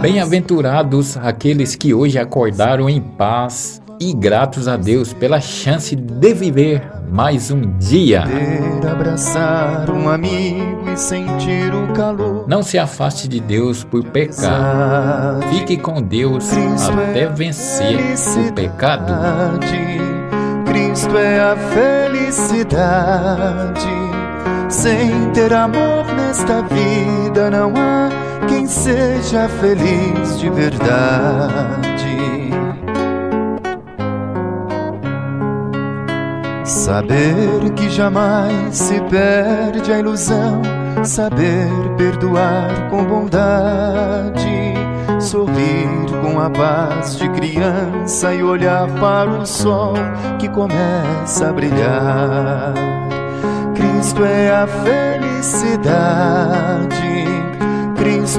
Bem-aventurados aqueles que hoje acordaram em paz e gratos a Deus pela chance de viver mais um dia. Poder abraçar um amigo e sentir o calor. Não se afaste de Deus por pecar. Fique com Deus até vencer o pecado. Cristo é a felicidade. Sem ter amor nesta vida não há quem seja feliz de verdade. Saber que jamais se perde a ilusão, saber perdoar com bondade, sorrir com a paz de criança e olhar para o sol que começa a brilhar. Cristo é a felicidade,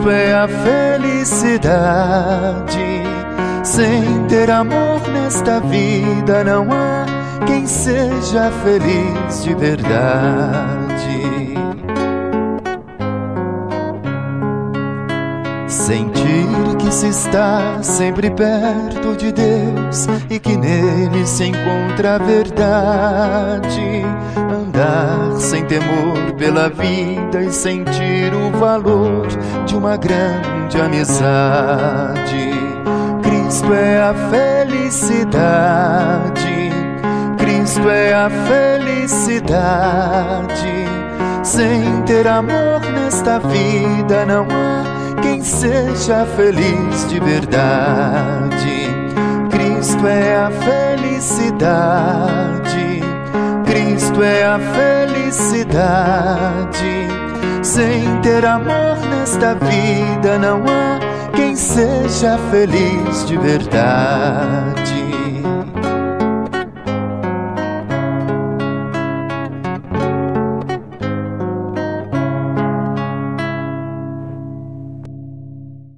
É a felicidade. Sem ter amor nesta vida não há quem seja feliz de verdade. Sentir que se está sempre perto de Deus e que nele se encontra a verdade. Andar sem temor pela vida e sentir o valor de uma grande amizade. Cristo é a felicidade Cristo é a felicidade. Sem ter amor nesta vida não há seja feliz de verdade. Cristo é a felicidade. Cristo é a felicidade. Sem ter amor nesta vida não há quem seja feliz de verdade.